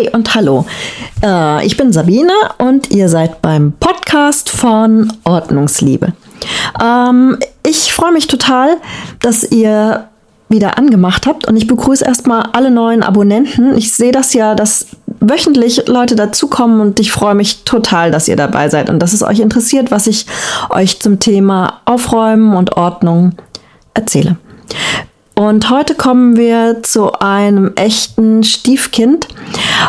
Hi und hallo. Äh, ich bin Sabine und ihr seid beim Podcast von Ordnungsliebe. Ähm, ich freue mich total, dass ihr wieder angemacht habt und ich begrüße erstmal alle neuen Abonnenten. Ich sehe das ja, dass wöchentlich Leute dazukommen und ich freue mich total, dass ihr dabei seid und dass es euch interessiert, was ich euch zum Thema Aufräumen und Ordnung erzähle. Und heute kommen wir zu einem echten Stiefkind.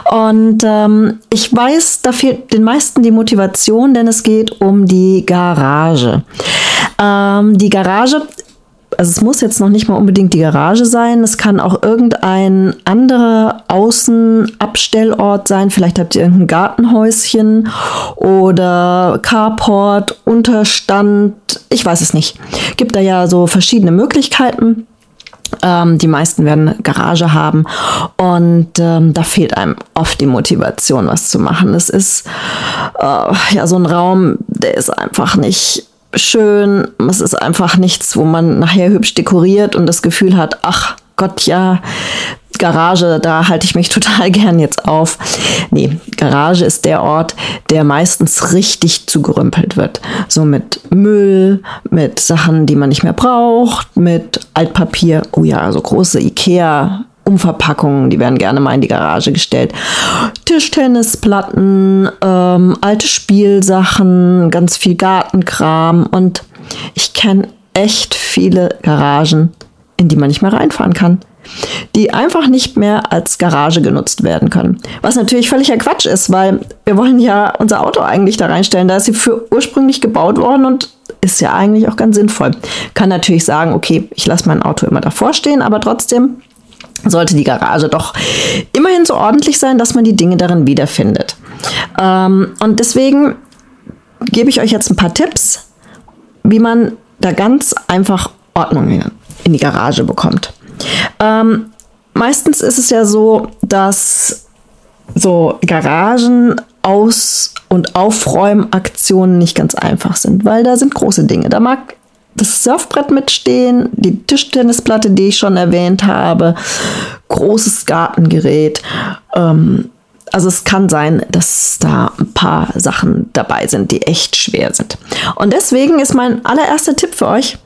Und ähm, ich weiß, da fehlt den meisten die Motivation, denn es geht um die Garage. Ähm, die Garage also es muss jetzt noch nicht mal unbedingt die Garage sein, es kann auch irgendein anderer Außenabstellort sein. Vielleicht habt ihr irgendein Gartenhäuschen oder Carport, Unterstand, ich weiß es nicht. Gibt da ja so verschiedene Möglichkeiten. Ähm, die meisten werden Garage haben und ähm, da fehlt einem oft die Motivation, was zu machen. Es ist äh, ja so ein Raum, der ist einfach nicht schön. Es ist einfach nichts, wo man nachher hübsch dekoriert und das Gefühl hat, ach Gott, ja, Garage, da halte ich mich total gern jetzt auf. Nee, Garage ist der Ort, der meistens richtig zugerümpelt wird. So mit Müll, mit Sachen, die man nicht mehr braucht, mit Altpapier. Oh ja, so große Ikea Umverpackungen, die werden gerne mal in die Garage gestellt. Tischtennisplatten, ähm, alte Spielsachen, ganz viel Gartenkram und ich kenne echt viele Garagen, in die man nicht mehr reinfahren kann. Die einfach nicht mehr als Garage genutzt werden können. Was natürlich völliger Quatsch ist, weil wir wollen ja unser Auto eigentlich da reinstellen. Da ist sie für ursprünglich gebaut worden und ist ja eigentlich auch ganz sinnvoll. Kann natürlich sagen, okay, ich lasse mein Auto immer davor stehen, aber trotzdem sollte die Garage doch immerhin so ordentlich sein, dass man die Dinge darin wiederfindet. Ähm, und deswegen gebe ich euch jetzt ein paar Tipps, wie man da ganz einfach Ordnung in die Garage bekommt. Ähm, meistens ist es ja so, dass so Garagen aus- und Aufräumaktionen nicht ganz einfach sind, weil da sind große Dinge. Da mag das Surfbrett mitstehen, die Tischtennisplatte, die ich schon erwähnt habe, großes Gartengerät. Ähm, also es kann sein, dass da ein paar Sachen dabei sind, die echt schwer sind. Und deswegen ist mein allererster Tipp für euch,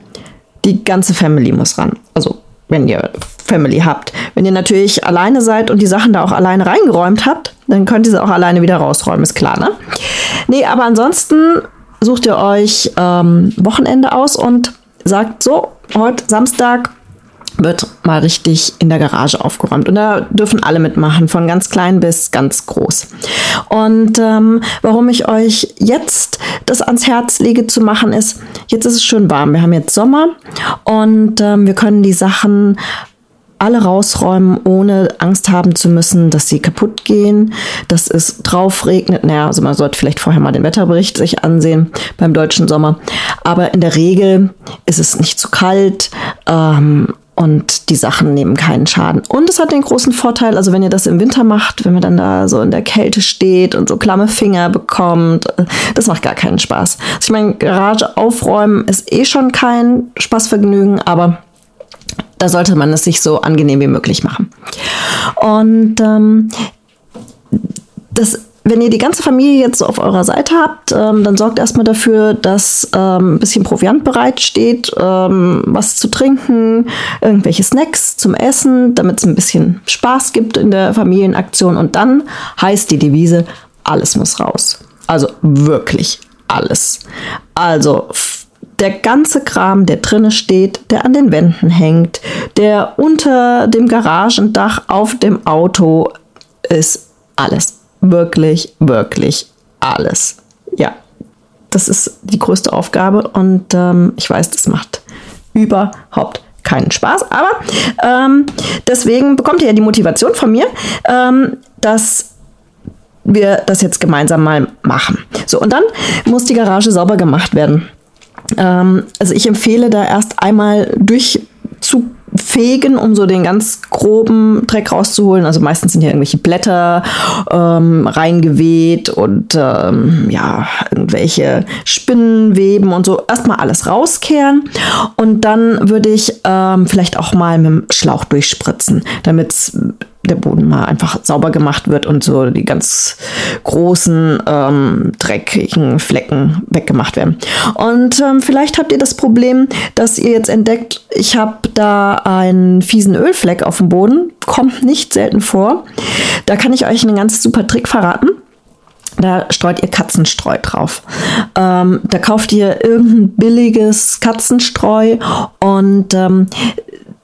die ganze Family muss ran. Also wenn ihr Family habt. Wenn ihr natürlich alleine seid und die Sachen da auch alleine reingeräumt habt, dann könnt ihr sie auch alleine wieder rausräumen, ist klar, ne? Nee, aber ansonsten sucht ihr euch ähm, Wochenende aus und sagt so, heute Samstag wird mal richtig in der Garage aufgeräumt. Und da dürfen alle mitmachen, von ganz klein bis ganz groß. Und ähm, warum ich euch jetzt das ans Herz lege zu machen, ist, jetzt ist es schön warm. Wir haben jetzt Sommer und ähm, wir können die Sachen alle rausräumen, ohne Angst haben zu müssen, dass sie kaputt gehen, dass es drauf regnet. Naja, also man sollte vielleicht vorher mal den Wetterbericht sich ansehen beim deutschen Sommer. Aber in der Regel ist es nicht zu kalt. Ähm, und die Sachen nehmen keinen Schaden. Und es hat den großen Vorteil, also wenn ihr das im Winter macht, wenn man dann da so in der Kälte steht und so klamme Finger bekommt, das macht gar keinen Spaß. Also ich meine, Garage aufräumen ist eh schon kein Spaßvergnügen, aber da sollte man es sich so angenehm wie möglich machen. Und ähm, das wenn ihr die ganze Familie jetzt so auf eurer Seite habt, ähm, dann sorgt erstmal dafür, dass ähm, ein bisschen Proviant bereitsteht, ähm, was zu trinken, irgendwelche Snacks zum Essen, damit es ein bisschen Spaß gibt in der Familienaktion. Und dann heißt die Devise, alles muss raus. Also wirklich alles. Also der ganze Kram, der drinne steht, der an den Wänden hängt, der unter dem Garagendach auf dem Auto ist, alles. Wirklich, wirklich alles. Ja, das ist die größte Aufgabe und ähm, ich weiß, das macht überhaupt keinen Spaß. Aber ähm, deswegen bekommt ihr ja die Motivation von mir, ähm, dass wir das jetzt gemeinsam mal machen. So, und dann muss die Garage sauber gemacht werden. Ähm, also ich empfehle da erst einmal durch zu fegen, um so den ganz groben Dreck rauszuholen. Also meistens sind hier irgendwelche Blätter ähm, reingeweht und ähm, ja, irgendwelche Spinnenweben und so. Erstmal alles rauskehren und dann würde ich ähm, vielleicht auch mal mit dem Schlauch durchspritzen, damit es der Boden mal einfach sauber gemacht wird und so die ganz großen ähm, dreckigen Flecken weggemacht werden. Und ähm, vielleicht habt ihr das Problem, dass ihr jetzt entdeckt, ich habe da einen fiesen Ölfleck auf dem Boden, kommt nicht selten vor. Da kann ich euch einen ganz super Trick verraten. Da streut ihr Katzenstreu drauf. Ähm, da kauft ihr irgendein billiges Katzenstreu und ähm,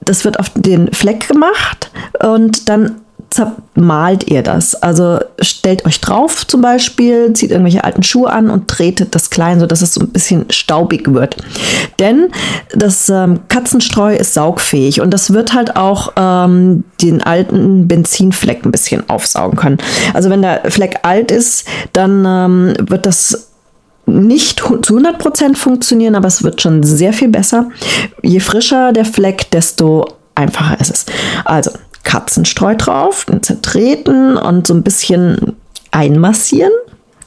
das wird auf den Fleck gemacht und dann zermalt ihr das. Also stellt euch drauf zum Beispiel, zieht irgendwelche alten Schuhe an und tretet das klein, sodass es so ein bisschen staubig wird. Denn das ähm, Katzenstreu ist saugfähig und das wird halt auch ähm, den alten Benzinfleck ein bisschen aufsaugen können. Also wenn der Fleck alt ist, dann ähm, wird das nicht zu 100% funktionieren, aber es wird schon sehr viel besser. Je frischer der Fleck, desto einfacher ist es. Also Katzenstreu drauf, zertreten und so ein bisschen einmassieren.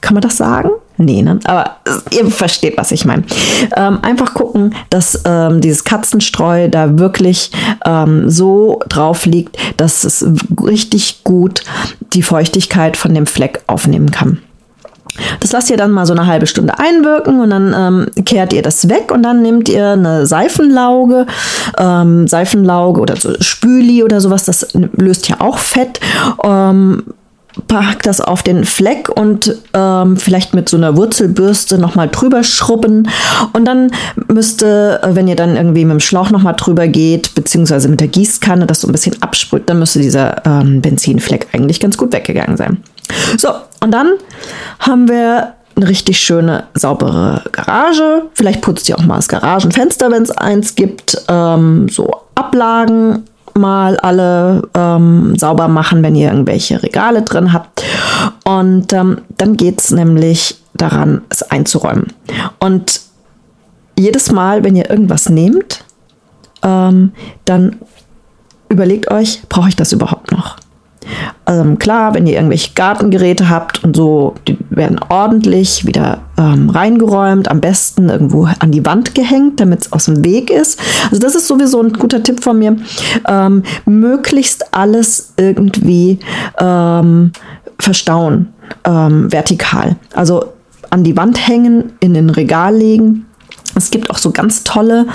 Kann man das sagen? Nee, ne? aber ihr versteht, was ich meine. Ähm, einfach gucken, dass ähm, dieses Katzenstreu da wirklich ähm, so drauf liegt, dass es richtig gut die Feuchtigkeit von dem Fleck aufnehmen kann. Das lasst ihr dann mal so eine halbe Stunde einwirken und dann ähm, kehrt ihr das weg und dann nehmt ihr eine Seifenlauge, ähm, Seifenlauge oder so Spüli oder sowas, das löst ja auch Fett. Ähm, packt das auf den Fleck und ähm, vielleicht mit so einer Wurzelbürste nochmal drüber schrubben. Und dann müsste, äh, wenn ihr dann irgendwie mit dem Schlauch nochmal drüber geht, beziehungsweise mit der Gießkanne das so ein bisschen absprüht, dann müsste dieser ähm, Benzinfleck eigentlich ganz gut weggegangen sein. So, und dann haben wir eine richtig schöne, saubere Garage. Vielleicht putzt ihr auch mal das Garagenfenster, wenn es eins gibt. Ähm, so Ablagen mal alle ähm, sauber machen, wenn ihr irgendwelche Regale drin habt. Und ähm, dann geht es nämlich daran, es einzuräumen. Und jedes Mal, wenn ihr irgendwas nehmt, ähm, dann überlegt euch, brauche ich das überhaupt noch? Ähm, klar, wenn ihr irgendwelche Gartengeräte habt und so, die werden ordentlich wieder ähm, reingeräumt, am besten irgendwo an die Wand gehängt, damit es aus dem Weg ist. Also das ist sowieso ein guter Tipp von mir. Ähm, möglichst alles irgendwie ähm, verstauen, ähm, vertikal. Also an die Wand hängen, in den Regal legen es gibt auch so ganz tolle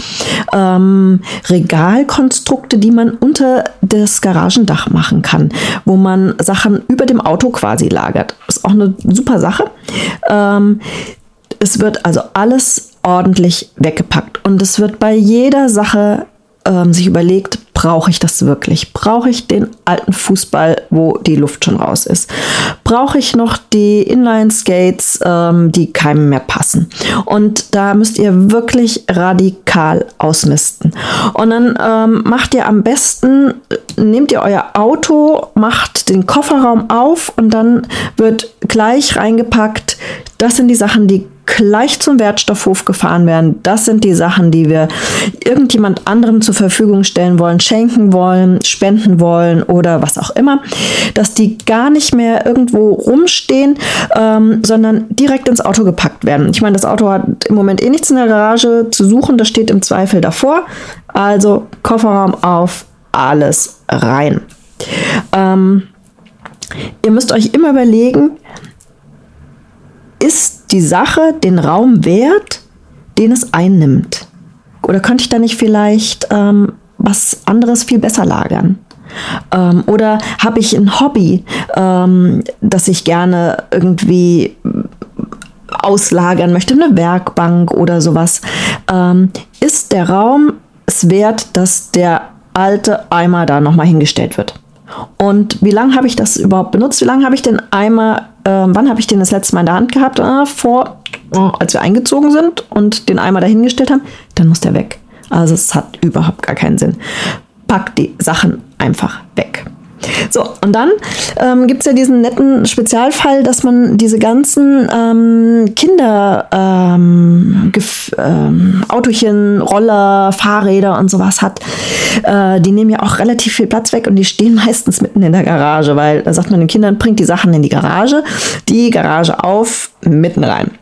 ähm, Regalkonstrukte, die man unter das Garagendach machen kann, wo man Sachen über dem Auto quasi lagert. Ist auch eine super Sache. Ähm, es wird also alles ordentlich weggepackt und es wird bei jeder Sache ähm, sich überlegt, brauche ich das wirklich? Brauche ich den alten Fußball, wo die Luft schon raus ist? Brauche ich noch die Inline-Skates, ähm, die keinem mehr passen? Und da müsst ihr wirklich radikal ausmisten. Und dann ähm, macht ihr am besten, nehmt ihr euer Auto, macht den Kofferraum auf und dann wird gleich reingepackt, das sind die Sachen, die gleich zum Wertstoffhof gefahren werden. Das sind die Sachen, die wir irgendjemand anderem zur Verfügung stellen wollen, schenken wollen, spenden wollen oder was auch immer, dass die gar nicht mehr irgendwo rumstehen, ähm, sondern direkt ins Auto gepackt werden. Ich meine, das Auto hat im Moment eh nichts in der Garage zu suchen, das steht im Zweifel davor. Also Kofferraum auf, alles rein. Ähm, ihr müsst euch immer überlegen, ist die Sache den Raum wert, den es einnimmt? Oder könnte ich da nicht vielleicht ähm, was anderes viel besser lagern? Ähm, oder habe ich ein Hobby, ähm, das ich gerne irgendwie auslagern möchte, eine Werkbank oder sowas? Ähm, ist der Raum es wert, dass der alte Eimer da nochmal hingestellt wird? Und wie lange habe ich das überhaupt benutzt? Wie lange habe ich den Eimer äh, wann habe ich den das letzte Mal in der Hand gehabt? Äh, vor, oh, als wir eingezogen sind und den Eimer dahingestellt haben. Dann muss der weg. Also es hat überhaupt gar keinen Sinn. Pack die Sachen einfach weg. So, und dann ähm, gibt es ja diesen netten Spezialfall, dass man diese ganzen ähm, Kinder, ähm, ähm, Autochen, Roller, Fahrräder und sowas hat. Äh, die nehmen ja auch relativ viel Platz weg und die stehen meistens mitten in der Garage, weil da sagt man den Kindern, bringt die Sachen in die Garage, die Garage auf, mitten rein.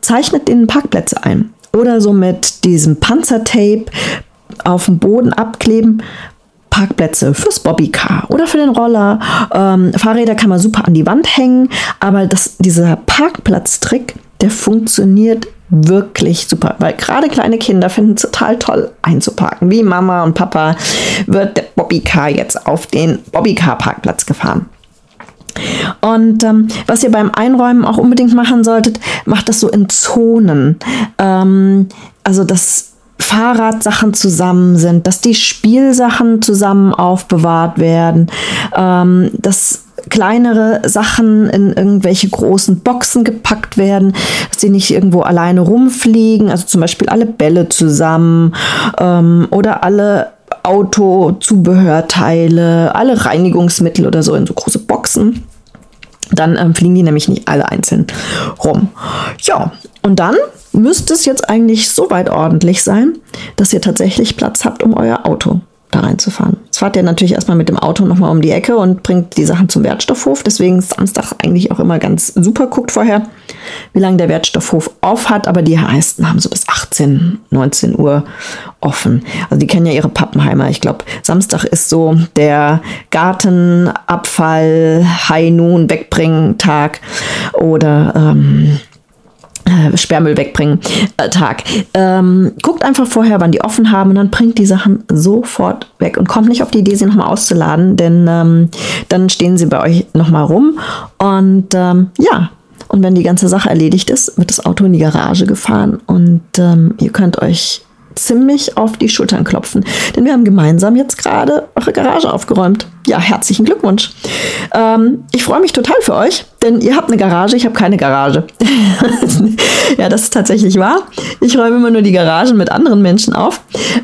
Zeichnet den Parkplätze ein. Oder so mit diesem Panzertape auf dem Boden abkleben Parkplätze fürs Bobbycar oder für den Roller. Ähm, Fahrräder kann man super an die Wand hängen, aber das, dieser Parkplatztrick, der funktioniert wirklich super, weil gerade kleine Kinder finden es total toll einzuparken. Wie Mama und Papa wird der Bobbycar jetzt auf den Bobbycar-Parkplatz gefahren. Und ähm, was ihr beim Einräumen auch unbedingt machen solltet, macht das so in Zonen. Ähm, also dass Fahrradsachen zusammen sind, dass die Spielsachen zusammen aufbewahrt werden, ähm, dass kleinere Sachen in irgendwelche großen Boxen gepackt werden, dass sie nicht irgendwo alleine rumfliegen, also zum Beispiel alle Bälle zusammen ähm, oder alle Autozubehörteile, alle Reinigungsmittel oder so in so große Boxen. Dann ähm, fliegen die nämlich nicht alle einzeln rum. Ja, und dann müsste es jetzt eigentlich so weit ordentlich sein, dass ihr tatsächlich Platz habt, um euer Auto da reinzufahren. Jetzt fahrt ihr natürlich erstmal mit dem Auto nochmal um die Ecke und bringt die Sachen zum Wertstoffhof. Deswegen ist Samstag eigentlich auch immer ganz super. Guckt vorher, wie lange der Wertstoffhof auf hat. Aber die meisten haben so bis 18, 19 Uhr offen. Also die kennen ja ihre Pappenheimer. Ich glaube, Samstag ist so der Gartenabfall, High Noon Wegbringen Tag oder ähm, äh, Sperrmüll wegbringen äh, Tag. Ähm, guckt einfach vorher, wann die offen haben und dann bringt die Sachen sofort weg und kommt nicht auf die Idee, sie nochmal auszuladen, denn ähm, dann stehen sie bei euch nochmal rum und ähm, ja. Und wenn die ganze Sache erledigt ist, wird das Auto in die Garage gefahren und ähm, ihr könnt euch ziemlich auf die Schultern klopfen. Denn wir haben gemeinsam jetzt gerade eure Garage aufgeräumt. Ja, herzlichen Glückwunsch. Ähm, ich freue mich total für euch, denn ihr habt eine Garage, ich habe keine Garage. ja, das ist tatsächlich wahr. Ich räume immer nur die Garagen mit anderen Menschen auf.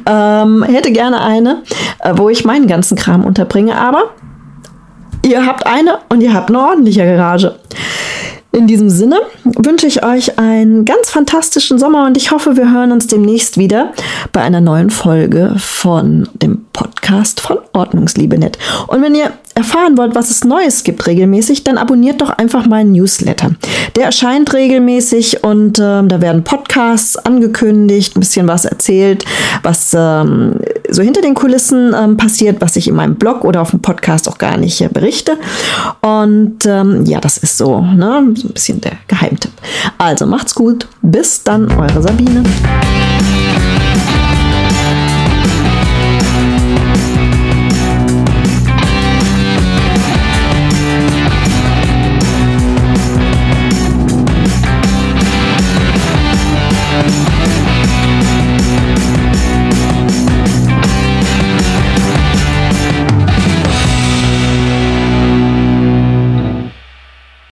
Ähm, hätte gerne eine, äh, wo ich meinen ganzen Kram unterbringe, aber ihr habt eine und ihr habt eine ordentliche Garage. In diesem Sinne wünsche ich euch einen ganz fantastischen Sommer und ich hoffe, wir hören uns demnächst wieder bei einer neuen Folge von dem Podcast von Ordnungsliebenet. Und wenn ihr erfahren wollt, was es Neues gibt regelmäßig, dann abonniert doch einfach meinen Newsletter. Der erscheint regelmäßig und äh, da werden Podcasts angekündigt, ein bisschen was erzählt, was ähm, so hinter den Kulissen ähm, passiert, was ich in meinem Blog oder auf dem Podcast auch gar nicht äh, berichte. Und ähm, ja, das ist so, ne? so ein bisschen der Geheimtipp. Also macht's gut. Bis dann, eure Sabine.